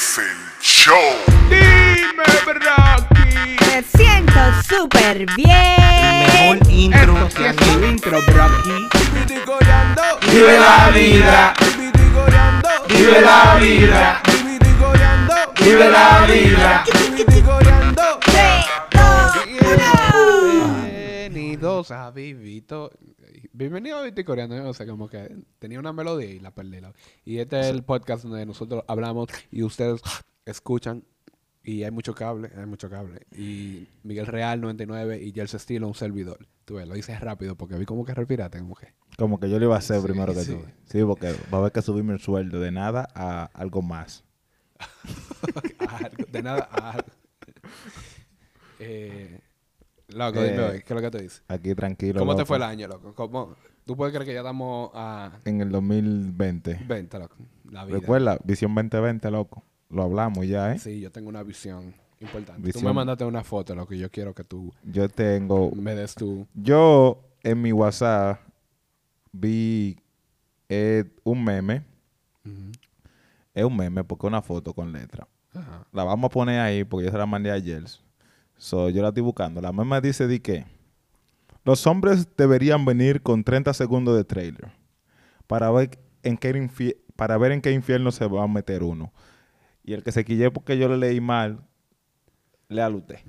Es el show. Dime, Rocky. Me siento súper bien. Mejor intro Esto que es intro. Vive la vida. Vive la vida. Vive la vida. Bienvenidos a Vivito. Bienvenido a y Coreano. Yo no sé, como que tenía una melodía y la perdí. la- Y este es el podcast donde nosotros hablamos y ustedes escuchan. Y hay mucho cable, hay mucho cable. Y Miguel Real 99 y Jersey Estilo un servidor. Tú ves, lo hice rápido porque vi como que respiraste, como que. Como que yo lo iba a hacer Sí, primero que sí. tú. Sí, porque va a haber que subirme el sueldo de nada a algo más. a algo, de nada a algo. Eh, loco, Eh, dime, ¿qué es lo que te dice? Aquí tranquilo. ¿Cómo te loco. fue el año, loco? ¿Cómo? ¿Tú puedes creer que ya estamos a En el 2020. 20, loco? La vida. Recuerda, Visión 2020, loco. Lo hablamos ya, ¿eh? Sí, yo tengo una visión importante. Tú Visión. me mandaste una foto, lo que yo quiero que tú Yo tengo... me des tu... Yo en mi WhatsApp vi eh, un meme. Es un meme porque es una foto con letra. Ajá. La vamos a poner ahí porque yo se la mandé ayer. So, yo la estoy buscando. La meme dice de que los hombres deberían venir con 30 segundos de trailer para ver en qué, para ver en qué infierno se va a meter uno. Y el que se quille porque yo le leí mal, léalo usted.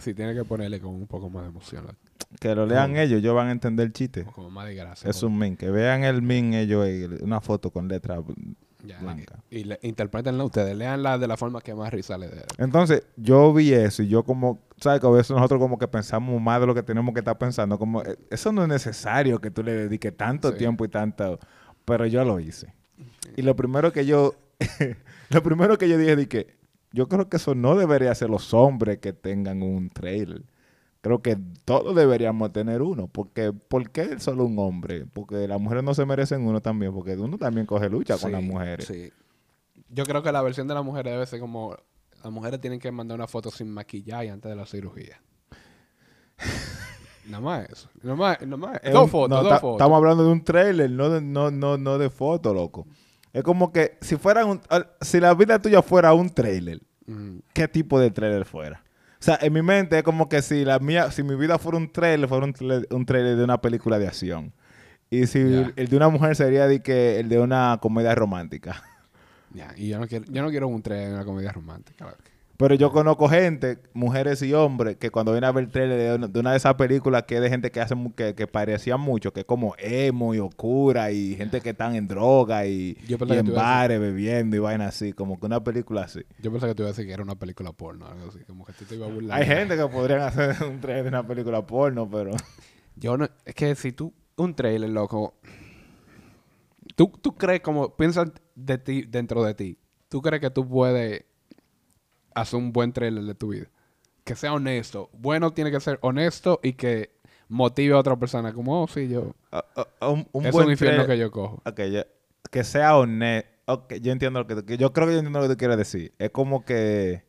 Sí, tiene que ponerle con un poco más de emoción. Que lo lean Como- ellos, ellos van a entender el chiste. Como más de gracia. Es un min. Que vean el min ellos, una foto con letra ya, blanca. Y, y le, interpretenla ustedes. Leanla de la forma que más risa le dé. Entonces, yo vi eso y yo como, ¿sabes? Que a veces nosotros como que pensamos más de lo que tenemos que estar pensando. Como, eh, eso no es necesario que tú le dediques tanto Sí. tiempo y tanto... Pero yo lo hice. Y lo primero que yo... lo primero que yo dije que yo creo que eso no debería ser los hombres que tengan un trailer. Creo que todos deberíamos tener uno. Porque, ¿Por qué solo un hombre? Porque las mujeres no se merecen uno también. Porque uno también coge lucha con las mujeres. Sí. Yo creo que la versión de las mujeres debe ser como... Las mujeres tienen que mandar una foto sin maquillaje antes de la cirugía. Nada más eso. Nada más, nada más. Es Dos un- fotos, no, dos ta- fotos. Estamos hablando de un trailer, no de, no, no, no de foto, loco. Es como que si fuera un, si la vida tuya fuera un trailer, Mm, ¿qué tipo de trailer fuera? O sea, en mi mente es como que si la mía, si mi vida fuera un trailer, fuera un trailer, un trailer de una película de acción. Y si el de una mujer sería de que el de una comedia romántica. ya, y yo no quiero, yo no quiero un tren en una comedia romántica. Pero yo conozco gente, mujeres y hombres, que cuando vienen a ver el trailer de una, de una de esas películas que es de gente que hace que, que parecían mucho, que es como emo y oscura y gente que están en droga y, Yo y en bares bebiendo y vaina así, como que una película así. Yo pensaba que te iba a decir que era una película porno algo así. Como que tú te ibas a burlar. Hay gente que podrían hacer un trailer de una película porno, pero Yo no... Es que si tú... Un trailer, loco... Tú, tú crees como... Piensa de ti, dentro de ti. ¿Tú crees que tú puedes hacer un buen trailer de tu vida? Que sea honesto. Bueno tiene que ser honesto y que motive a otra persona. Como, oh, sí, yo... ah, ah, un, un es buen un infierno trailer- que yo cojo. Ok, que sea honesto. Ok, yo entiendo lo que, que yo creo que yo entiendo lo que tú quieres decir. Es como que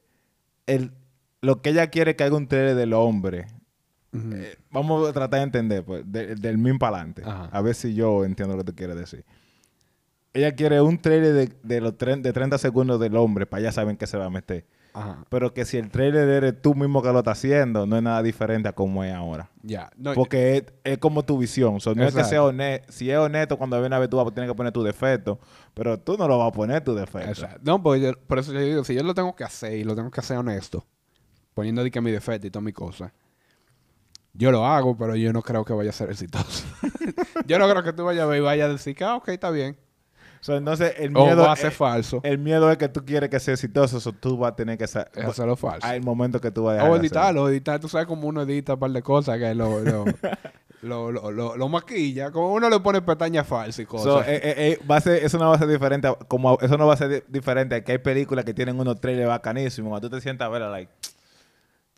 el, lo que ella quiere que haga un trailer del hombre. Eh, vamos a tratar de entender, pues, de- del min para adelante. A ver si yo entiendo lo que tú quieres decir. Ella quiere un trailer de, de los tre- de 30 segundos del hombre para ya saben que se va a meter. Ajá. Pero que si el trailer eres tú mismo que lo estás haciendo, no es nada diferente a como es ahora. Ya. No, Porque es, es como tu visión. No es que sea honesto. Si es honesto, cuando viene a ver, tú vas a tener que poner tu defecto. Pero tú no lo vas a poner tu defecto. Exacto. No, porque yo- por eso yo digo, si yo lo tengo que hacer y lo tengo que hacer honesto, poniendo de que mi defecto y todas mis cosas, yo lo hago, pero yo no creo que vaya a ser exitoso. yo no creo que tú vayas a ver y vayas a decir que, ah, ok, está bien. So, entonces, el O miedo, va a ser eh, falso. el miedo es que tú quieres que sea exitoso. So, tú vas a tener que Es hacerlo falso. Hay momentos que tú vas a dejar O de editarlo, editar. Tú sabes cómo uno edita un par de cosas que lo, lo, lo, lo, lo- lo maquilla. Como uno le pone pestañas falsas y cosas. So, eh, eh, eh, va a ser, eso no va a ser diferente. a- como eso no va a ser di- diferente a que hay películas que tienen unos trailers bacanísimos. Cuando tú te sientas a ver, like,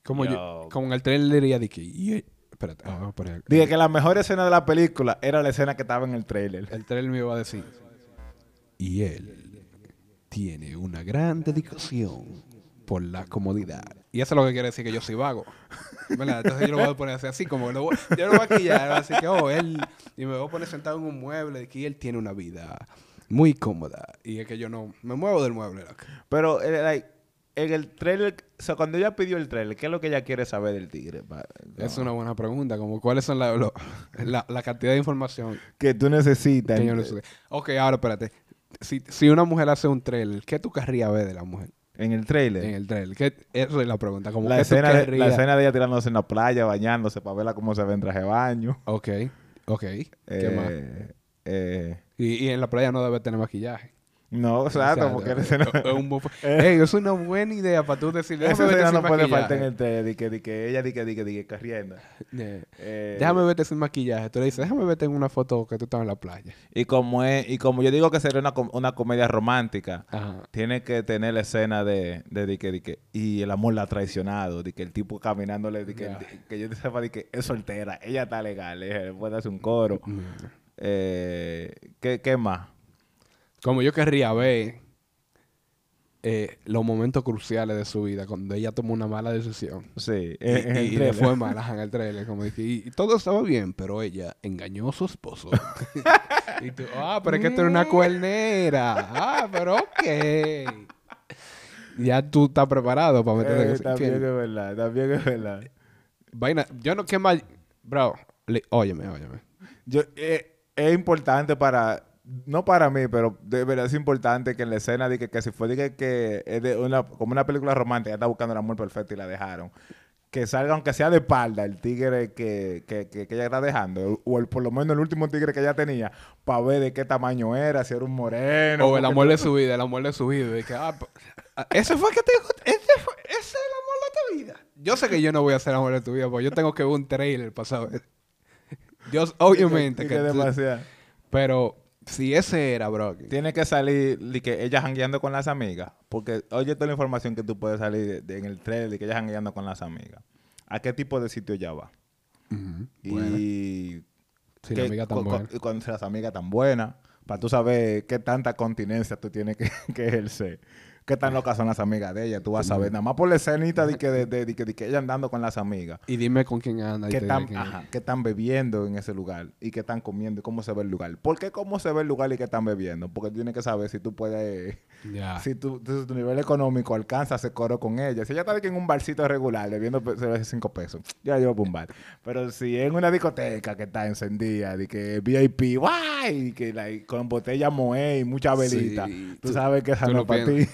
como, yo, yo- como en el trailer diría de que... espérate, ah, vamos a poner- dije que la mejor escena de la película era la escena que estaba en el trailer. El trailer me iba a decir. Y él tiene una gran dedicación por la comodidad. Y eso es lo que quiere decir que yo soy vago. ¿Verdad? Entonces yo lo voy a poner así, así como lo voy, yo lo voy a maquillar, así que, oh, él, y me voy a poner sentado en un mueble de que él tiene una vida muy cómoda. Y es que yo no me muevo del mueble, loco. Pero, eh, like, en el trailer, o sea, cuando ella pidió el trailer, ¿qué es lo que ella quiere saber del tigre? Pa- Es una buena pregunta, como cuáles son la, lo- la, la cantidad de información Que tú necesitas. que yo no sé. Ok, ahora espérate. Si, si una mujer hace un trailer, ¿qué tú querrías ver de la mujer En el trailer. en el trailer? ¿Qué, esa es la pregunta. Como la, ¿qué tú escena de, la escena de ella tirándose en la playa, bañándose, para verla cómo se ve en traje de baño. Ok, ok. ¿Qué más? Eh, eh, Y, y en la playa no debe tener maquillaje. No, exacto, Exacto. porque la escena, Es un bufo- Ey, es una buena idea para tú decir. esa escena no puede faltar en el trailer. De que, de que ella, di que, di que, di que, corriendo. Yeah. Eh, Déjame verte sin maquillaje. Tú le dices, déjame verte en una foto que tú estás en la playa. Y como es, y como yo digo que sería una, com- una comedia romántica, Ajá. tiene que tener la escena de, de, de que, de que, y el amor la ha traicionado, de que el tipo caminándole, de que, que yo sepa de que es soltera, ella está legal, eh, puede hacer un coro. Eh, ¿qué, ¿Qué más? Como yo querría ver eh, los momentos cruciales de su vida, cuando ella tomó una mala decisión. Sí, Y, en- en el y- y le fue mal ajá, en el trailer. Como dije, y, y todo estaba bien, pero ella engañó a su esposo. y tú, ah, pero es que tú eres una cuernera. Ah, pero ok. Ya tú estás preparado para meterte en Eh, también es verdad, también es verdad. Vaina, yo no, ¿qué más? Bro, li- óyeme, óyeme. Yo, eh, es importante para, no para mí, pero de verdad es importante que en la escena de que, que si fue de que, que es de una, como una película romántica, está buscando el amor perfecto y la dejaron. Que salga, aunque sea de espalda, el tigre que, que, que, que ella está dejando, o el, por lo menos el último tigre que ella tenía, para ver de qué tamaño era, si era un moreno. O el amor de su vida, el amor de su vida. Y que, ah, ah, ese fue que te gustó, ese, fue, ese es el amor de tu vida. Yo sé que yo no voy a ser el amor de tu vida, porque yo tengo que ver un trailer para saber. Dios, obviamente. que que demasiado. pero si ese era, bro. Tiene que salir de que ella jangueando con las amigas. Porque oye toda la información que tú puedes salir de- de- en el trailer de que ella jangueando con las amigas. ¿A qué tipo de sitio ella va? Y Si qué- la amiga tan con, buena. con- con las amigas tan buenas. Para tú saber qué tanta continencia tú tienes que, que ejercer. Qué tan locas son las amigas de ella. Tú vas a saber. Nada más por la escenita de que, de, de- de que, de que ella andando con las amigas. Y dime con quién anda. y ¿Qué están, qué están bebiendo en ese lugar? ¿Y qué están comiendo? ¿Y cómo se ve el lugar? ¿Por qué cómo se ve el lugar y qué están bebiendo? Porque tú tienes que saber si tú puedes... Si tu, tu- tu nivel económico alcanza hacer coro con ella. Si ella está que en un barcito regular, bebiendo cinco pesos, ya llevo para un bar. Pero si en una discoteca que está encendida, de que VIP, ¡guay! Y que like, con botella moe y mucha velita, Sí, tú, tú- sabes que esa tú no es para ti.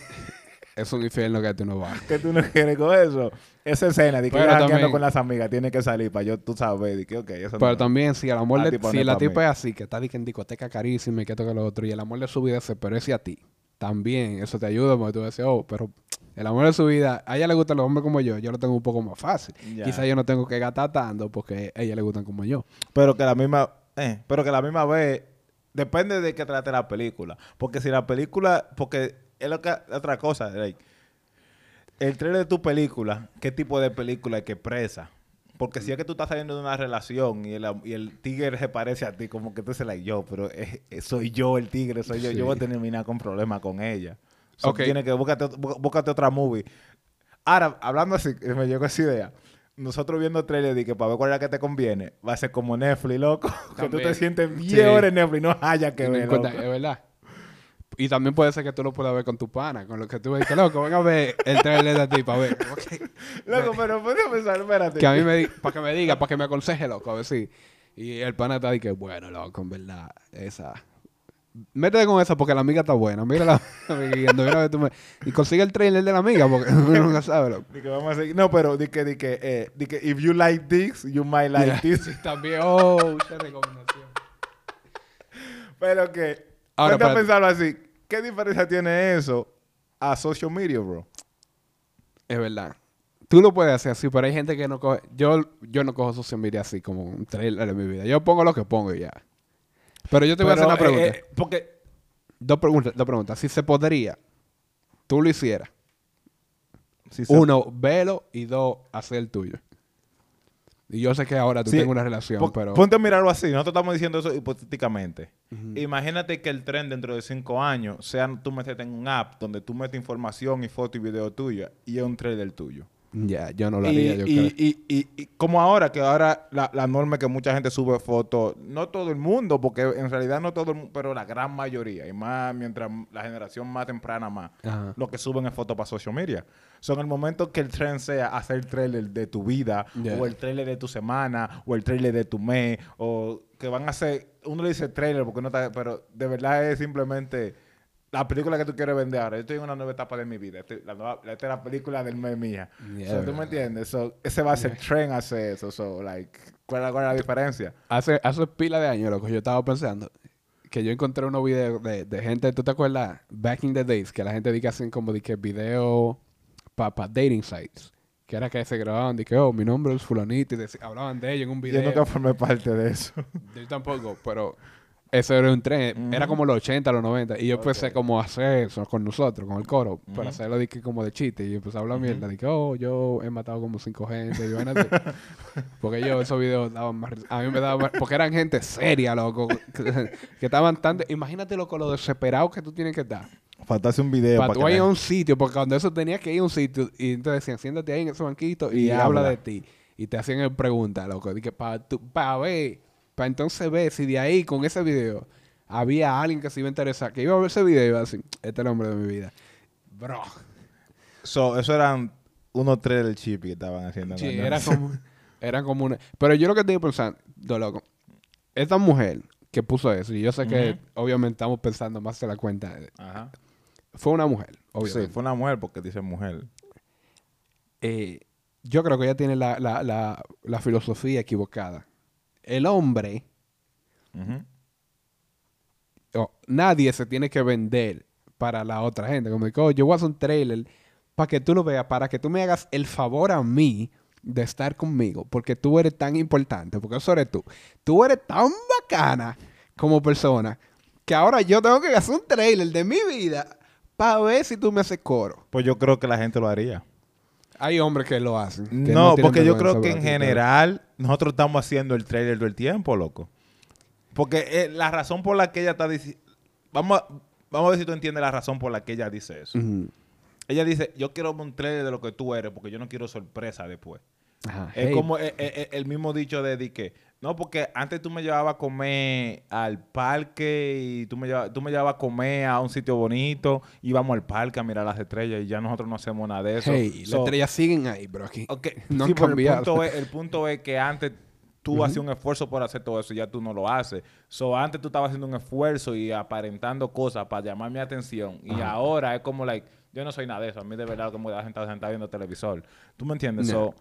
Es un infierno que tú no vas. que tú no quieres con eso. Esa escena de que jangueando también- con las amigas tiene que salir para yo, tú sabes, de que, ok, eso Pero no. también, si el amor de, tipo, si no la pa' tipa es así, que está que en discoteca carísima y que toca lo otro, y el amor de su vida se parece a ti, también eso te ayuda porque tú decir, oh, pero el amor de su vida, a ella le gustan los hombres como yo, yo lo tengo un poco más fácil. Ya. Quizá yo no tengo que gastar tanto porque a ella le gustan como yo. Pero que la misma, eh, pero que la misma vez depende de qué trate la película, porque si la película, porque es lo que otra cosa, like, el trailer de tu película, qué tipo de película es que presa. Porque si es que tú estás saliendo de una relación y el, y el tigre se parece a ti, como que tú dices, like, yo, pero es- es- soy yo el tigre, soy yo, Sí. yo voy a terminar con problemas con ella. So. Tienes que búscate, búscate otra movie. Ahora, hablando así, me llegó esa idea. Nosotros viendo trailer de que para ver cuál es la que te conviene, va a ser como Netflix, loco. Que tú te sientes 10 Sí. horas en Netflix, no haya que ver. es verdad. Y también puede ser que tú lo puedas ver con tu pana, con lo que tú ves, que loco, venga a ver el trailer de ti para ver. Loco, pero puedes pensar, espérate. que a mí me para que me diga, para que me aconseje, loco, a ver si. Y el pana está ahí que, bueno, loco, en verdad, esa. Métete con esa porque la amiga está buena. Mira la amiga mira tú me- Y consigue el trailer de la amiga porque uno nunca sabe, loco. Di que vamos a seguir. No, pero di que, di que, eh, di que, if you like this, you might like Yeah. this. Sí, también, oh, mucha recomendación. Pero que, Ahora, ponte a pensarlo así. ¿Qué diferencia tiene eso a social media, bro? Es verdad. Tú lo puedes hacer así, pero hay gente que no coge. Yo, yo no cojo social media así como un trailer de mi vida. Yo pongo lo que pongo y ya. Pero yo te voy a hacer una pregunta. eh, eh, porque Dos preguntas, dos preguntas. Si se podría, tú lo hicieras. si se- Uno, velo y dos, hacer el tuyo. Y yo sé que ahora tú Sí, tienes una relación, pero... Ponte a mirarlo así. Nosotros estamos diciendo eso hipotéticamente. Imagínate que el tren dentro de cinco años sea tú meterte en un app donde tú metes información y foto y video tuya y es un trailer tuyo. Ya, yo no lo Y, haría, yo y- creo. y- y- y como ahora, que ahora la, la norma es que mucha gente sube fotos, no todo el mundo, porque en realidad no todo el mundo, pero la gran mayoría, y más mientras la generación más temprana más, Ajá. lo que suben es fotos para social media. Son el momento que el trend sea hacer trailer de tu vida, Yeah. o el trailer de tu semana, o el trailer de tu mes, o que van a hacer, uno le dice trailer porque no está, pero de verdad es simplemente la película que tú quieres vender ahora. Yo estoy en una nueva etapa de mi vida. Este- la nueva- esta es la película del mes mía. Yeah, So, ¿Tú me entiendes? So, ese va a ser trend hacer eso. So, like, ¿cuál, cuál es la diferencia? Hace, hace pila de años, loco, yo estaba pensando que yo encontré unos videos de, de gente, ¿tú te acuerdas? Back in the days, que la gente dice que hacen como de que video para dating sites. Que era que se grababan de que, oh, mi nombre es fulanito y hablaban de ellos en un video. Yo nunca formé parte de eso. Yo tampoco, pero eso era un tren. Era como los 80, los 90. Y yo empecé como a hacer eso con nosotros, con el coro, para hacerlo de que como de chiste. Y empecé a hablar mierda. De que, oh, yo he matado como cinco gente. Y así. porque yo esos videos daban más. A mí me daban más... Porque eran gente seria, loco. Que, que estaban tan... Imagínate, loco, lo desesperado que tú tienes que estar. Faltase un video Para para tú ir a un sitio. Porque cuando eso tenía que ir a un sitio. Y entonces decían, siéntate ahí en ese banquito y, Y habla habla. de ti. Y te hacían preguntas, loco. Dije, para pa ver, para entonces ver si de ahí, con ese video, había alguien que se iba a interesar, que iba a ver ese video y iba a decir, este es el hombre de mi vida. Bro. So, eso eran unos tres del chip que estaban haciendo. Sí, era como, eran como una... Pero yo lo que estoy pensando, do, loco, esta mujer que puso eso, y yo sé que obviamente estamos pensando más de la cuenta, Ajá. fue una mujer, obviamente. Sí, fue una mujer porque dice mujer. eh, yo creo que ella tiene la, la, la, la filosofía equivocada. El hombre, Ujú. o nadie se tiene que vender para la otra gente. Como digo, "Oh, yo voy a hacer un trailer para que tú lo veas, para que tú me hagas el favor a mí de estar conmigo, porque tú eres tan importante, porque eso eres tú. Tú eres tan bacana como persona que ahora yo tengo que hacer un trailer de mi vida para ver si tú me haces coro. Pues yo creo que la gente lo haría. Hay hombres que lo hacen. que No, porque yo creo que en general nosotros estamos haciendo el trailer todo el tiempo, loco. Porque eh, la razón por la que ella está diciendo... Vamos a, vamos a ver si tú entiendes la razón por la que ella dice eso. Ella dice, yo quiero un trailer de lo que tú eres porque yo no quiero sorpresa después. Ajá. Es Hey, como eh, eh, el mismo dicho de, de que, no, porque antes tú me llevabas a comer al parque y tú me, llevabas, tú me llevabas a comer a un sitio bonito, íbamos al parque a mirar las estrellas y ya nosotros no hacemos nada de eso. Hey, las estrellas siguen ahí, bro, aquí. No sí, han el punto, es, el punto es que antes tú hacías un esfuerzo por hacer todo eso y ya tú no lo haces. So, antes tú estabas haciendo un esfuerzo y aparentando cosas para llamar mi atención y ahora es como, like, yo no soy nada de eso. A mí de verdad como la gente sentada viendo televisor. ¿Tú me entiendes? No. So, es-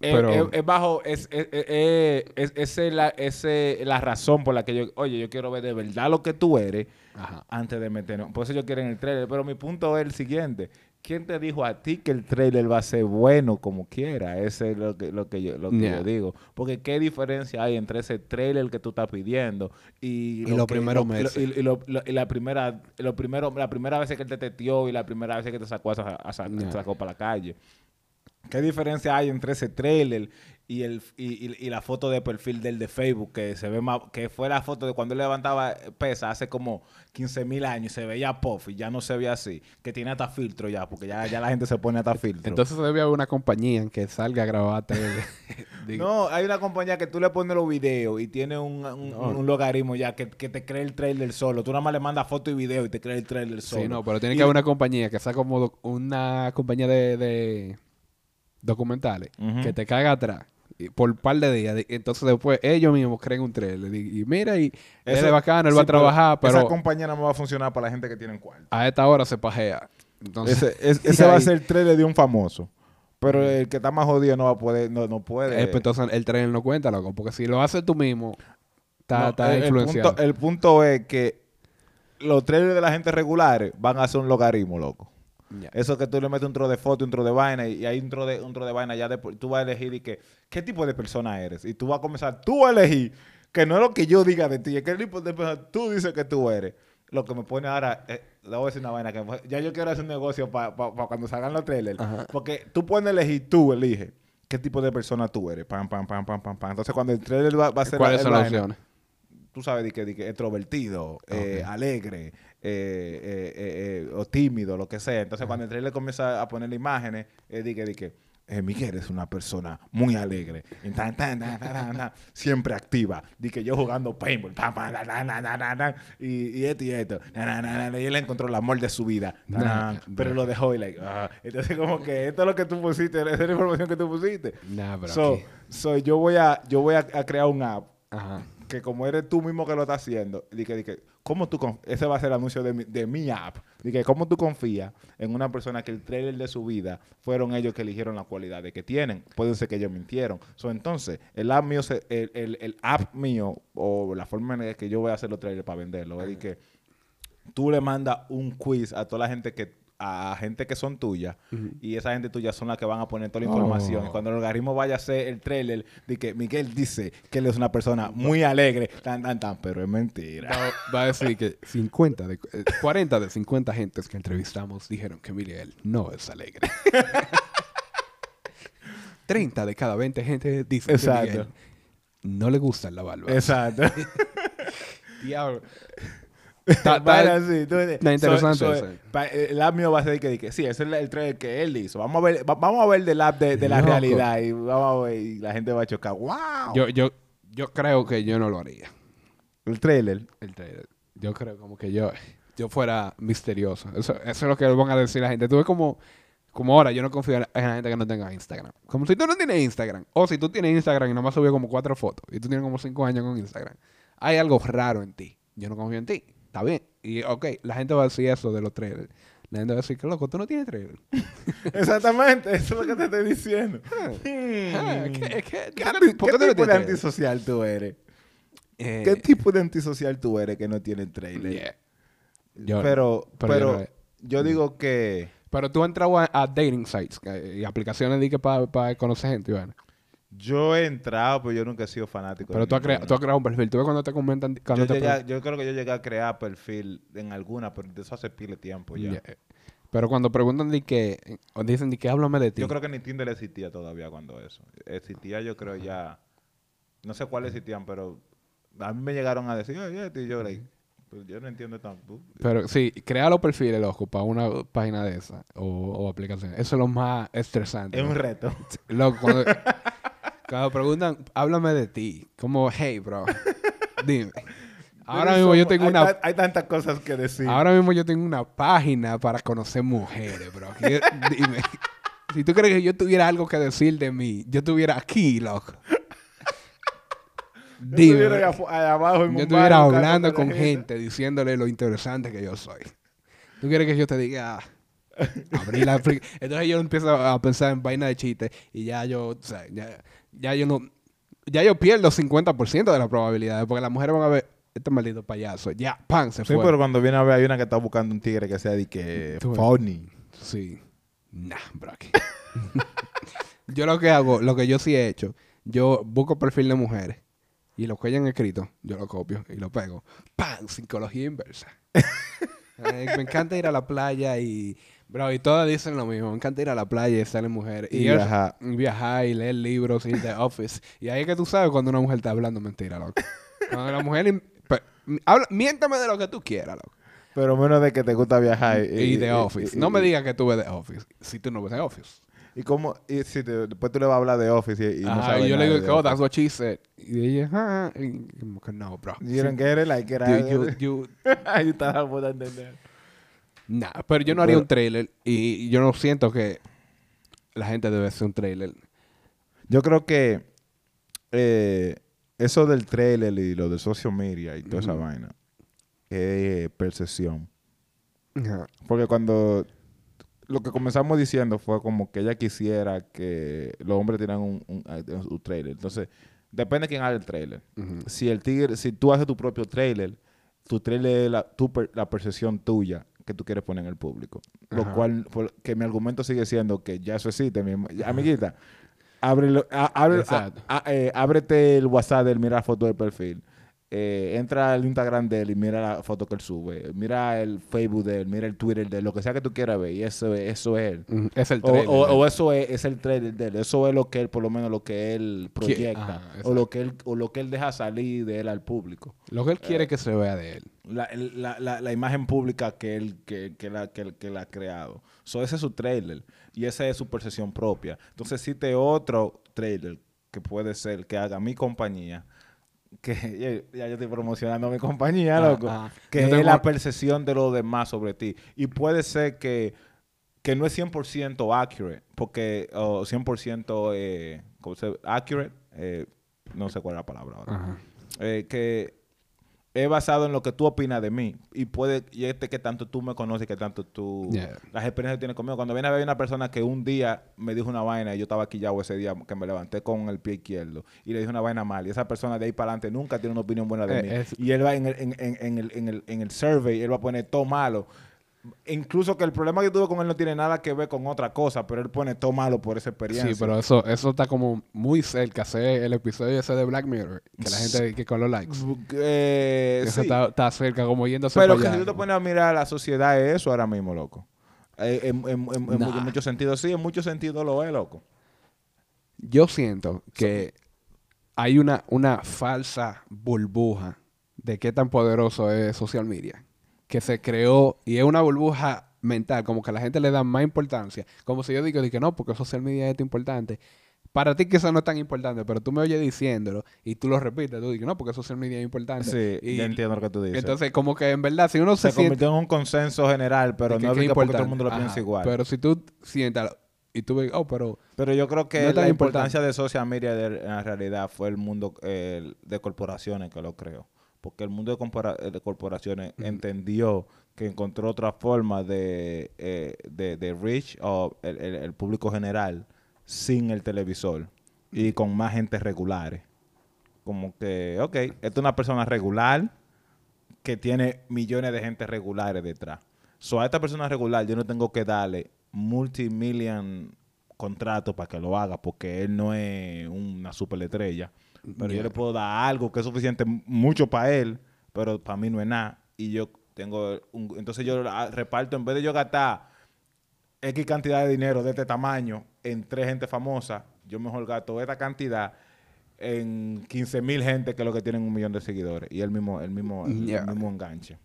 Pero- es, es bajo, es, es, es, es- es- esa es la, ese- la razón por la que yo, oye, yo quiero ver de verdad lo que tú eres Ajá. antes de meternos. Por eso yo quiero en el trailer. Pero mi punto es el siguiente. ¿Quién te dijo a ti que el trailer va a ser bueno como quiera? Ese es lo que, lo que, yo, lo que Yeah. yo digo. Porque ¿qué diferencia hay entre ese trailer que tú estás pidiendo y, los primeros meses. Y, la primera lo primero, la primera vez que él te tetió y la primera vez que te sacó, a, Yeah. sacó para la calle. ¿Qué diferencia hay entre ese trailer y, el, y, y- y la foto de perfil del de Facebook? Que se ve más, que fue la foto de cuando él levantaba pesa hace como 15 mil años y se veía puff y ya no se ve así. Que tiene hasta filtro ya, porque ya, ya la gente se pone hasta filtro. Entonces debe haber una compañía en que salga a grabarte. Digo, no, hay una compañía que tú le pones los videos y tiene un, un- No. un logaritmo ya que, que te crea el trailer solo. Tú nada más le mandas foto y video y te crea el trailer solo. Sí, no, pero tiene que haber una compañía que sea como una compañía de, de documentales que te caiga atrás por un par de días. Entonces después ellos mismos creen un trailer. Y, y mira, y Eso- es bacano, él sí, va a trabajar, Esa pero compañía no va a funcionar para la gente que tiene cuarto. a esta hora se pajea. Entonces, Ese, es- ese va a ser el trailer de un famoso. Pero el que está más jodido no va a poder, no, no puede. eh, pues, entonces el trailer no cuenta, loco. Porque si lo haces tú mismo, está, No, está el- el, influenciado. punto, el punto es que los trailers de la gente regulares van a ser un logaritmo, loco. Eso que tú le metes un tro de foto, un tro de vaina, y, hay un tro de, un tro de vaina ya después, tú vas a elegir y que, qué tipo de persona eres. Y tú vas a comenzar tú a elegir, que no es lo que yo diga de ti, es que el tipo de persona tú dices que tú eres. Lo que me pone ahora, eh, le voy a decir una vaina, que ya yo quiero hacer un negocio para cuando salgan los trailers. Ajá. Porque tú puedes elegir, tú eliges qué tipo de persona tú eres. Pam, pam, pam, pam, pam, pam. Entonces cuando el trailer va, va a ser ¿Cuáles son las opciones? tú sabes, de que, de que extrovertido, eh, Ok. alegre, eh, eh, eh, eh, o tímido, lo que sea. Entonces, cuando el trailer comienza a ponerle imágenes, de que eh, Miguel es una persona muy alegre, tan, tan, tan, siempre activa. Di que yo jugando paintball, pa, pa, na, na, na, na, na, na, y, y esto y esto. y él encontró el amor de su vida, pero lo dejó y like, ah. entonces como que esto es lo que tú pusiste, esa es la información que tú pusiste. Nah, pero So, so yo voy a, yo voy a, a crear un app Ajá. Que como eres tú mismo que lo estás haciendo, di que, di que, ¿cómo tú ese va a ser el anuncio de mi, de mi app, di que cómo tú confías en una persona que el trailer de su vida fueron ellos que eligieron las cualidades que tienen, puede ser que ellos mintieron, so, entonces el app mío, se- el, el- el app mío o la forma en la que yo voy a hacer los trailers para venderlo, es que tú le mandas un quiz a toda la gente que a gente que son tuyas y esa gente tuya son las que van a poner toda la información. Oh. Y cuando el algoritmo vaya a hacer el trailer de que Miguel dice que él es una persona muy alegre, tan, tan, tan, pero es mentira. Va, va a decir que 50 de, eh, 40 de 50 gentes que entrevistamos dijeron que Miguel no es alegre. 30 de cada 20 gente dicen Exacto. que Miguel no le gusta la barba. Exacto. Diablo. Está- está- así, tú- está interesante so- so, eso. pa- el app mío va a ser que, que sí, ese es el trailer que él hizo. Vamos a ver, va- vamos a ver del app de, de la Loco. realidad y vamos a ver y la gente va a chocar. ¡Wow! yo, yo, yo creo que yo no lo haría. el trailer. El trailer. Yo creo como que yo, yo fuera misterioso. Eso, eso es lo que van a decir la gente. Tú ves como, como ahora, yo no confío en la en la gente que no tenga Instagram. Como si tú no tienes Instagram. O si tú tienes Instagram y nomás subió como cuatro fotos. Y tú tienes como cinco años con Instagram. Hay algo raro en ti. Yo no confío en ti. Está bien. Y ok, la gente va a decir eso de los trailers. La gente va a decir que loco, tú no tienes trailer. Exactamente, eso es lo que te estoy diciendo. Ah. ¿qué- qué- ¿Qué, ¿por qué tipo no de trailer? antisocial tú eres? Eh, ¿Qué tipo de antisocial tú eres que no tiene trailer? yeah. Yo- pero, pero pero, yo no- yo digo que Pero tú has entrado a, a dating sites que- y aplicaciones de que para conocer gente, y vaina. Yo he entrado, pero yo nunca he sido fanático. Pero tú has, crea- tú has creado un perfil. Tú ves cuando te comentan. Cuando yo, te llegué yo creo que yo llegué a crear perfil en alguna, pero de eso hace pile tiempo ya. Yeah. Pero cuando preguntan de que. O dicen de que háblame de ti. Yo creo que ni Tinder existía todavía cuando eso. Existía, yo creo ya. No sé cuáles existían, pero a mí me llegaron a decir, oye, esto", y yo, like, pues yo no entiendo tanto. Pero sí, crea los perfiles, loco, para una página de esa o, o aplicación. Eso es lo más estresante. Es ¿no? un reto. Loco, cuando, cuando preguntan, háblame de ti. Como, hey, bro, dime. Ahora mismo yo tengo hay una tan- hay tantas cosas que decir. Ahora mismo yo tengo una página para conocer mujeres, bro. Que- dime, si tú crees que yo tuviera algo que decir de mí, yo estuviera aquí, loco. Yo Dime. estuviera ahí afu- ahí abajo en Yo estuviera bar hablando con gente, diciéndole lo interesante que yo soy. ¿Tú quieres que yo te diga? Abrí la Entonces yo empiezo a pensar en vaina de chiste y ya yo, o sea, ya, ya yo no, ya yo pierdo 50% de las probabilidades porque las mujeres van a ver este maldito payaso. Ya, pan, se Sí, fue. pero cuando viene a ver, hay una que está buscando un tigre que sea de que funny. Sí. Nah, bro. aquí. yo lo que hago, lo que yo sí he hecho, yo busco perfil de mujeres y lo que hayan escrito, yo lo copio y lo pego. ¡Pam! Psicología inversa. Eh, me encanta ir a la playa y... Bro, y todas dicen lo mismo. Me encanta ir a la playa y estar en mujeres. Y eso- viajar. y viajar y leer libros y de office. Y ahí es que tú sabes cuando una mujer está hablando mentira, loco. Cuando la mujer... habla, miéntame de lo que tú quieras, loco. Pero menos de que te gusta viajar. Y de Office. y- no me y- digas que tú ves de Office. Si tú no ves de Office. Y cómo, y si te- después tú le vas a hablar de Office y, y no Ajá, sabes y yo le digo que, oh, Office. that's what she said. Y ella, ah, y como que no, bro. You don't get it, like, era... You- you- you- puta entender. Nah, pero yo no haría un trailer y yo no siento que la gente debe hacer un trailer. Yo creo que eh, eso del trailer y lo de social media y toda esa vaina es percepción. Ajá. Porque cuando lo que comenzamos diciendo fue como que ella quisiera que los hombres tuvieran un, un, un trailer. Entonces, depende de quién haga el trailer. Si el tigre, si tú haces tu propio trailer, tu trailer es la, tu per- la percepción tuya que tú quieres poner en el público. Lo Ajá. cual, que mi argumento sigue siendo que ya eso existe. Mi, amiguita, ábrelo- a- abre- a- Exacto. a- eh, ábrete el WhatsApp del mira foto del perfil eh, entra al Instagram de él y mira la foto que él sube, mira el Facebook de él, mira el Twitter de él, lo que sea que tú quieras ver, y eso, es- eso es él. Es el O, trailer. o- ¿no? o eso es, es el trailer de él, eso es lo que él, por lo menos lo que él proyecta, ajá, o lo que él, o lo que él deja salir de él al público. Lo que él quiere eh, que se vea de él. La, la, la, la imagen pública que él, que, que, la, que, que él ha creado. So, ese es su trailer y esa es su percepción propia. Entonces existe otro trailer que puede ser que haga mi compañía, que ya, yo estoy promocionando mi compañía, Ah, loco, ah. que es tengo- la percepción de los demás sobre ti. Y puede ser que, que no es 100% accurate, porque, o 100% eh, ¿cómo se accurate, eh, no sé cuál es la palabra ahora eh, que es basado en lo que tú opinas de mí. Y puede y este que tanto tú me conoces que tanto tú Yeah. las experiencias que tienes conmigo. Cuando viene a ver una persona que un día me dijo una vaina y yo estaba aquí ya ese día que me levanté con el pie izquierdo y le dije una vaina mal y esa persona de ahí para adelante nunca tiene una opinión buena de Eh, mí. es- y él va en el, en, en- en el, en, el, en el survey él va a poner todo malo incluso que el problema que tuve con él no tiene nada que ver con otra cosa pero él pone todo malo por esa experiencia Sí, pero eso, eso está como muy cerca. El episodio ese de Black Mirror. Que la gente que con los likes. Eh, Eso sí. está, está cerca, como yéndose Pero para que allá. si tú te pones a mirar la sociedad es eso ahora mismo, loco. Eh, en, en- en- en Nah. mucho- en muchos sentidos, sí, en muchos sentidos lo es, loco. Yo siento que hay una, una falsa burbuja de qué tan poderoso es social media. Que se creó y es una burbuja mental, como que a la gente le da más importancia. Como si yo digo, que no, porque social media es importante. Para ti quizás no es tan importante, pero tú me oyes diciéndolo y tú lo repites. Tú dices, no, porque social media es importante. Sí, y, ya entiendo lo que tú dices. Entonces, como que en verdad, si uno se, se siente... convirtió en un consenso general, pero que- no que es porque todo el mundo lo Ajá, piensa igual. Pero si tú sientas y tú ves, oh, pero... Pero yo creo que No la importante. importancia de social media de- en realidad fue el mundo eh, de corporaciones que lo creó. Porque el mundo de, eh, corporaciones entendió que encontró otra forma de, eh, de, de reach o el, el- el público general sin el televisor y con más gente regulares. Como que, ok, esta es una persona regular que tiene millones de gente regulares detrás. So, a esta persona regular yo no tengo que darle multimillion contratos para que lo haga porque él no es una superestrella. Pero yo le puedo dar algo que es suficiente, mucho para él, pero para mí no es nada. Y yo tengo un... Entonces yo reparto, en vez de yo gastar X cantidad de dinero de este tamaño en tres gente famosa, yo mejor gasto esta cantidad en 15 mil gente que es lo que tienen un millón de seguidores. Y el mismo, el mismo, el Yeah. mismo enganche.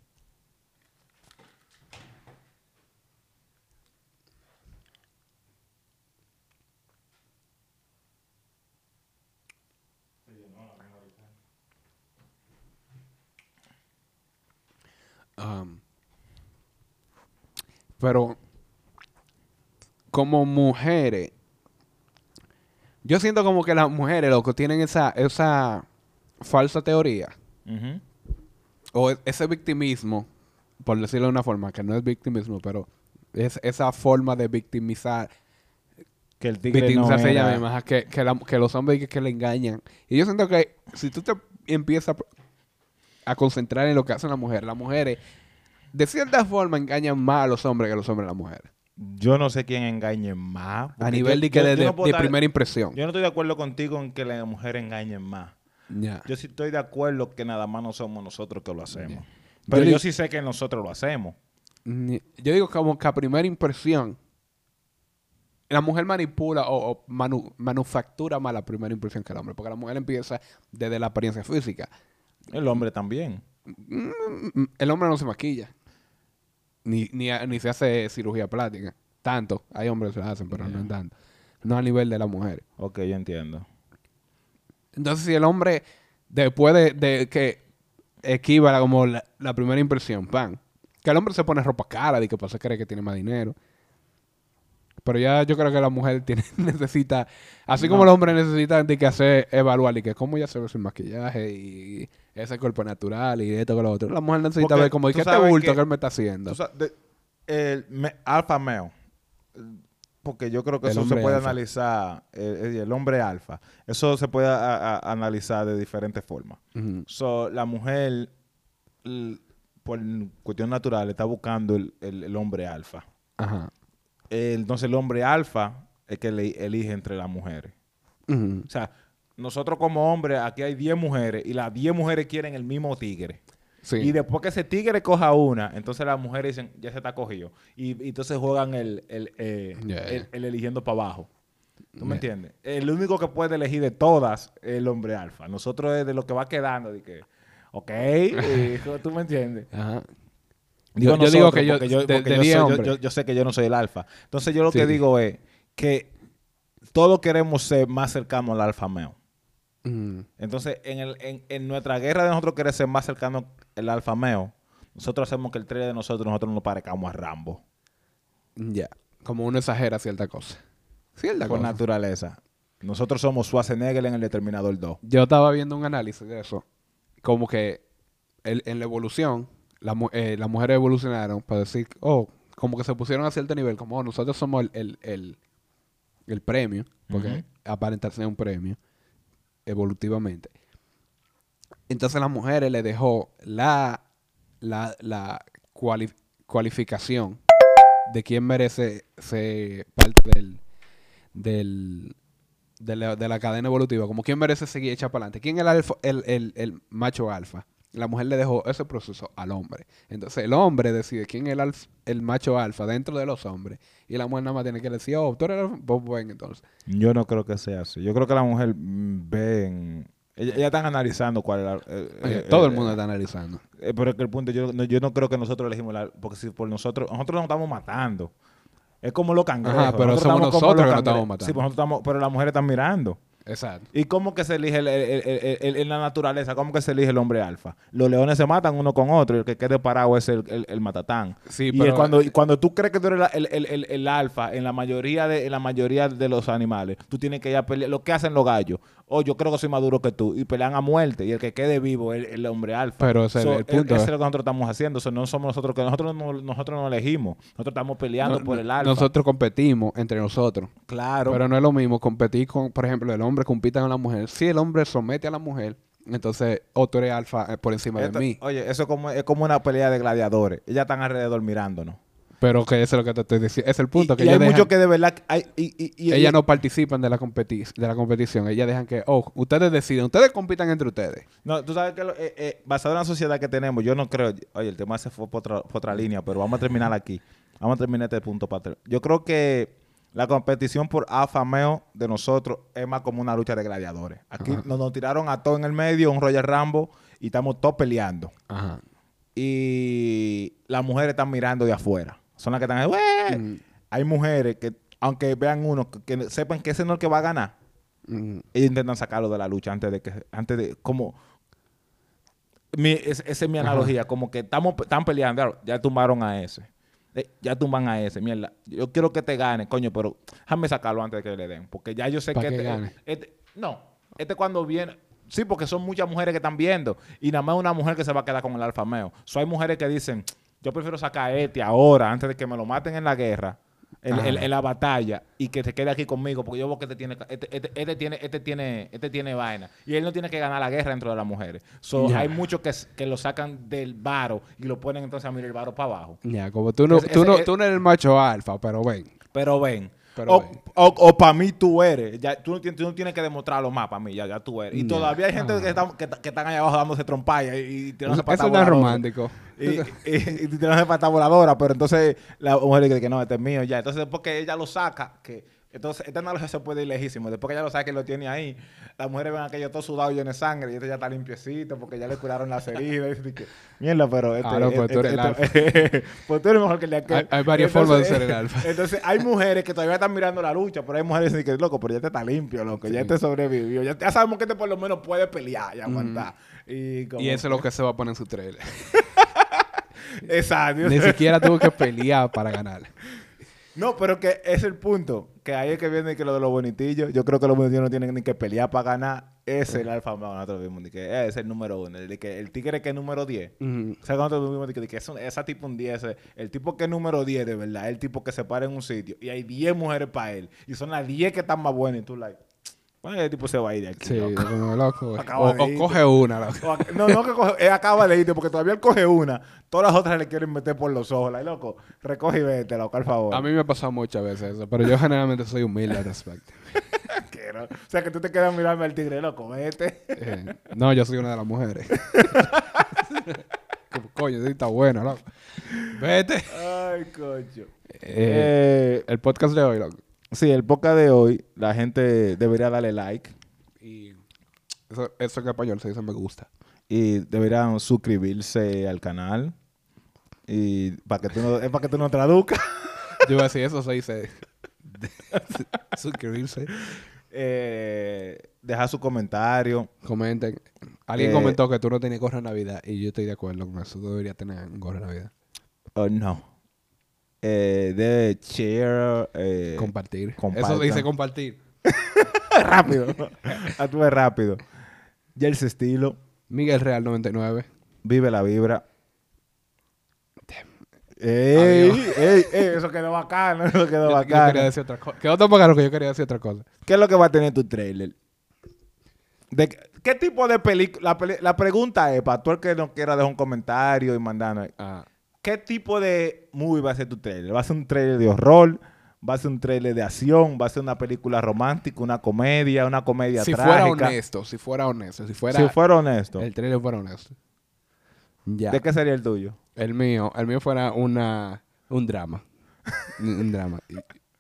Pero como mujeres, yo siento como que las mujeres, loco, tienen esa, esa falsa teoría Ujú. o e- ese victimismo, por decirlo de una forma, que no es victimismo, pero es esa forma de victimizar, Que el tigre no victimizarse ella era- misma, que, que, la- que los hombres que, que le engañan. Y yo siento que si tú te empiezas a concentrar en lo que hacen las mujeres, las mujeres de cierta forma engañan más a los hombres que a los hombres a las mujeres. Yo no sé quién engañe más. A nivel yo- de, que yo- de, yo no primera impresión. Yo no estoy de acuerdo contigo en que las mujeres engañen más. Yo sí estoy de acuerdo que nada más no somos nosotros que lo hacemos. Pero Yo sí sé que nosotros lo hacemos. Yo digo como que a primera impresión, la mujer manipula o, o manu- manufactura más la primera impresión que el hombre, porque la mujer empieza desde la apariencia física. El hombre también. Mm, El hombre no se maquilla, ni, ni, ni se hace cirugía plástica. Tanto, hay hombres que lo hacen, pero no en tanto. No a nivel de la mujer. Ok, yo entiendo. Entonces, si el hombre, después de, de que equivale como la, la primera impresión, pan, que el hombre se pone ropa cara y que pasa cree que tiene más dinero. Pero ya yo creo que la mujer tiene, necesita, así como el hombre necesita de que hacer, evaluar y que cómo ya se ve sin maquillaje y ese cuerpo natural y esto con lo otro. La mujer necesita Porque ver como, ¿y qué este bulto que- que él me está haciendo? Tú sabes, de- el me- alfa male. Porque yo creo que El eso se puede alfa. analizar. el hombre alfa. Eso se puede a- a- analizar de diferentes formas. So, la mujer, l- por cuestión natural, está buscando el, el- hombre alfa. Ajá. Entonces, el hombre alfa es que le elige entre las mujeres. O sea, nosotros como hombres, aquí hay 10 mujeres y las 10 mujeres quieren el mismo tigre. Sí. Y después que ese tigre coja una, entonces las mujeres dicen, ya se está cogido. Y, y entonces juegan el, el, eh, Yeah. el- el eligiendo para abajo. ¿Tú me entiendes? El único que puede elegir de todas es el hombre alfa. Nosotros es de lo que va quedando, de que, ok, ¿tú me entiendes? Ajá. Digo Yo- yo digo que yo- yo, de- porque de yo 10 soy- yo- sé que yo no soy el alfa. Entonces yo lo Sí. que digo es que todos queremos ser más cercanos al alfa meo. Mm. Entonces, en, el, en, en nuestra guerra de nosotros querer ser más cercanos al alfa meo, nosotros hacemos que el trailer de nosotros, nosotros nos parezcamos a Rambo. Ya. Como uno exagera cierta cosa. Cierta Por cosa. naturaleza. Nosotros somos Schwarzenegger en el Determinador 2. Yo estaba viendo un análisis de eso. Como que el- en la evolución, la mu- eh, las mujeres evolucionaron para decir, oh, como que se pusieron a cierto nivel, como oh, nosotros somos el, el, el- el premio, porque Ujú. aparenta ser un premio, evolutivamente. Entonces las mujeres le dejó la, la, la cuali- cualificación de quién merece ser parte del, del, de, la, de la cadena evolutiva, como quién merece seguir hecha para adelante, quién es el, el- el macho alfa. La mujer le dejó ese proceso al hombre. Entonces el hombre decide quién es el, alf- el macho alfa dentro de los hombres. Y la mujer nada más tiene que decir, oh, tú eres el alfa, pues bueno, entonces. Yo no creo que sea así. Yo creo que la mujer mm, ve en... Ella, ella están analizando cuál es la... eh, eh, todo el eh, mundo está analizando. Eh, pero es que el punto, yo no, yo no creo que nosotros elegimos la... Porque si por nosotros... Nosotros nos estamos matando. Es como los cangrejos. Ajá, pero somos estamos como nosotros los que nos estamos matando. Sí, pues nosotros estamos... Pero las mujeres están mirando. Exacto. ¿Y cómo que se elige el- en la naturaleza? ¿Cómo que se elige el hombre alfa? Los leones se matan uno con otro y el que quede parado es el, matatán. Sí, y pero- cuando, y cuando tú crees que tú eres la- el, el- el- el alfa en la mayoría de en la mayoría de los animales, tú tienes que ir a pelear. Lo que hacen los gallos. Oh, yo creo que soy más duro que tú. Y pelean a muerte. Y el que quede vivo es el, el hombre alfa. Pero ese es el punto, Ese eh. es lo que nosotros estamos haciendo. Eso no somos nosotros que nosotros no, nosotros no elegimos. Nosotros estamos peleando No- por el alfa. Nosotros competimos entre nosotros. claro. Pero no es lo mismo competir con, por ejemplo, el hombre compita con la mujer. Si el hombre somete a la mujer, entonces, oh, tú eres alfa eh, por encima Esto- de mí. Oye, eso es como, es como una pelea de gladiadores. Ellas están alrededor mirándonos. Pero que eso es lo que te estoy diciendo. Es el punto. y, que y hay dejan- muchos que de verdad... Hay, y, y- y- ellas y- no participan de la, competi- de la competición. Ellas dejan que, oh, ustedes deciden. Ustedes compitan entre ustedes. No, tú sabes que lo- eh, eh, basado en la sociedad que tenemos, yo no creo... Oye, el tema se fue por otra, por otra línea, pero vamos a terminar aquí. Vamos a terminar este punto. Para ter- yo creo que la competición por alfa meo de nosotros es más como una lucha de gladiadores. Aquí nos, nos tiraron a todos en el medio, un Royal Rambo, y estamos todos peleando. Ajá. y las mujeres están mirando de afuera. Son las que están ahí, "Ué". Mm. Hay mujeres que, aunque vean uno, que, que sepan que ese no es el que va a ganar, Mm. ellos intentan sacarlo de la lucha antes de que, antes de, como, mi, es- esa es mi analogía, como que estamos, están peleando, claro, ya tumbaron a ese. Eh, ya tumban a ese, mierda. Yo quiero que te gane, coño, pero déjame sacarlo antes de que le den. Porque ya yo sé que, que este, gane. este- No, este cuando viene. Sí, porque son muchas mujeres que están viendo. Y nada más una mujer que se va a quedar con el alfa meo. So, hay mujeres que dicen, yo prefiero sacar a este ahora, antes de que me lo maten en la guerra, en, Ajá. en- en la batalla, y que se quede aquí conmigo, porque yo veo que este tiene, este, este- este tiene, este tiene, este tiene vaina. Y él no tiene que ganar la guerra dentro de las mujeres. So, hay muchos que, lo sacan del varo y lo ponen entonces a mirar el varo para abajo. Ya, como tú no, Ese- tú, ese- no, tú no eres el macho alfa, pero ven. Pero ven. Pero o, ven. o, para mí tú eres. Ya, tú, no tienes, tú no tienes que demostrarlo más para mí. Ya, ya tú eres. Y todavía hay gente Ah. que, están, que, que están allá abajo dándose trompalla y, Eso no es romántico. Y, y, patas voladoras. Pero entonces la mujer dice que no, este es mío ya. Entonces después que ella lo saca, que entonces esta analogía se puede ir lejísimo. Después que ella lo saca y lo tiene ahí, las mujeres ven aquello todo sudado y lleno de sangre y este ya está limpiecito porque ya le curaron las heridas. Y que, mierda, pero este, Ah, no, pues tú eres este- pues tú eres mejor que el de aquel. Hay- varias formas de ser el alfa. Entonces, hay mujeres que todavía están mirando la lucha, pero hay mujeres que dicen que, loco, pero ya te está limpio, loco, ya te sobrevivió. Ya, ya sabemos que este por lo menos puede pelear y aguantar. Y, como- Y eso es lo que se va a poner en su trailer. Exacto. Ni siquiera tuvo que pelear para ganar. No, pero que es el punto. Que ahí es que viene que lo de los bonitillos. Yo creo que los bonitillos no tienen ni que pelear para ganar. Ese es el alfa. Nosotros vimos de que es el número uno. El, que el tigre que es número 10. Ujú. O sea, cuando nosotros vimos de que, que es un- esa tipo un 10, ese- el tipo que es número 10 de verdad, el tipo que se para en un sitio y hay 10 mujeres para él. Y son las 10 que están más buenas. Y tú, like, bueno, el tipo se va a ir de aquí. Sí, loco. como loco. güey. Acaba O, de o coge una, loco. O No, no que coge, él acaba de irte porque todavía él coge una. Todas las otras le quieren meter por los ojos. Like, loco, recoge y vete, loco, al favor. A mí me ha pasado muchas veces eso, pero yo generalmente soy humilde al respecto. Qué tigre. O sea, que tú te quedas mirando al tigre, loco, vete. Eh, no, yo soy una de las mujeres. Como, coño, sí está bueno, loco. Vete. Ay, coño. Eh, Eh, el podcast de hoy, loco. Sí, el podcast de hoy, la gente debería darle like Y eso, eso en español se dice me gusta. y deberían suscribirse al canal. Y para que tú no, es para que tú no traduzcas. Yo iba a decir eso, se dice suscribirse. Eh, dejar su comentario. Comenten. Alguien Eh, comentó que tú no tenías gorra de Navidad y yo estoy de acuerdo con eso. Tú deberías tener gorra de Navidad. Oh, no. Eh, de share. Eh, compartir. Eso compartan. se dice compartir. rápido. Actúe rápido. Ya el estilo. Miguel Real 99. Vive la vibra. Ey, ey, ey, eso quedó bacano, eso quedó Yo, yo bacano. quería decir otra cosa. Quedó tan bacano que yo quería decir otra cosa. ¿Qué es lo que va a tener tu trailer? ¿De qué, qué tipo de película? La, la pregunta es, para tú el que no quiera dejar un comentario y mandarnos, Ah, ¿qué tipo de movie va a ser tu trailer? ¿Va a ser un trailer de horror? ¿Va a ser un trailer de acción? ¿Va a ser una película romántica? ¿Una comedia? ¿Una comedia si fuera trágica? honesto, si fuera honesto, si fuera, si fuera honesto, el trailer fuera honesto. Ya. ¿de qué sería el tuyo? El mío, el mío fuera una un drama. un, drama.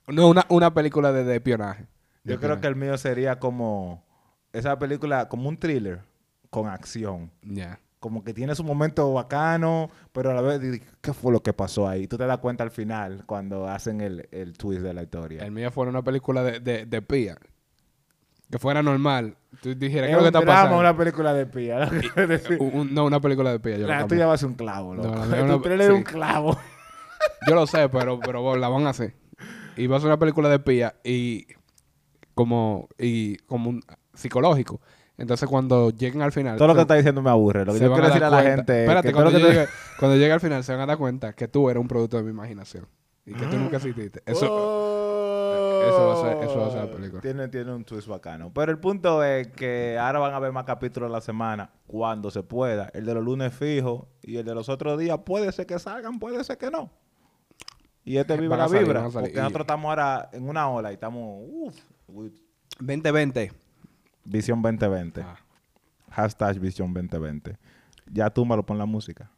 No, una, una película de, de espionaje. De Yo creo que el mío sería como esa película, como un thriller con acción. Ya. Como que tiene su momento bacano, pero a la vez, ¿qué fue lo que pasó ahí? Tú te das cuenta al final cuando hacen el, el twist de la historia. El mío fuera una película de, de, de espía. Que fuera normal. Tú dijeras, ¿qué es lo que está pasando? una película de. Un- un- no, una película de espía. Yo, la tuya va a ser un clavo, loco. No, la una- es un clavo. Yo lo sé, pero, pero la van a hacer. Y va a ser una película de espía y como, y como un psicológico. Entonces cuando lleguen al final... Todo lo que se- está diciendo me aburre. Lo que yo quiero a decirle a la cuenta- gente es Espérate, que cuando, lo que llegue, cuando llegue al final se van a dar cuenta que tú eres un producto de mi imaginación. Y que tú nunca exististe. Eso... eso va a ser- eso va a ser la película. Tiene, tiene un twist bacano. Pero el punto es que ahora van a haber más capítulos a la semana cuando se pueda. El de los lunes fijo y el de los otros días puede ser que salgan, puede ser que no. Y este vive la salir, vibra. Porque Y- nosotros estamos ahora en una ola y estamos. Uf, uy, 2020. Visión 2020. Ah. Hashtag Visión 2020. Ya tú me lo pon la música.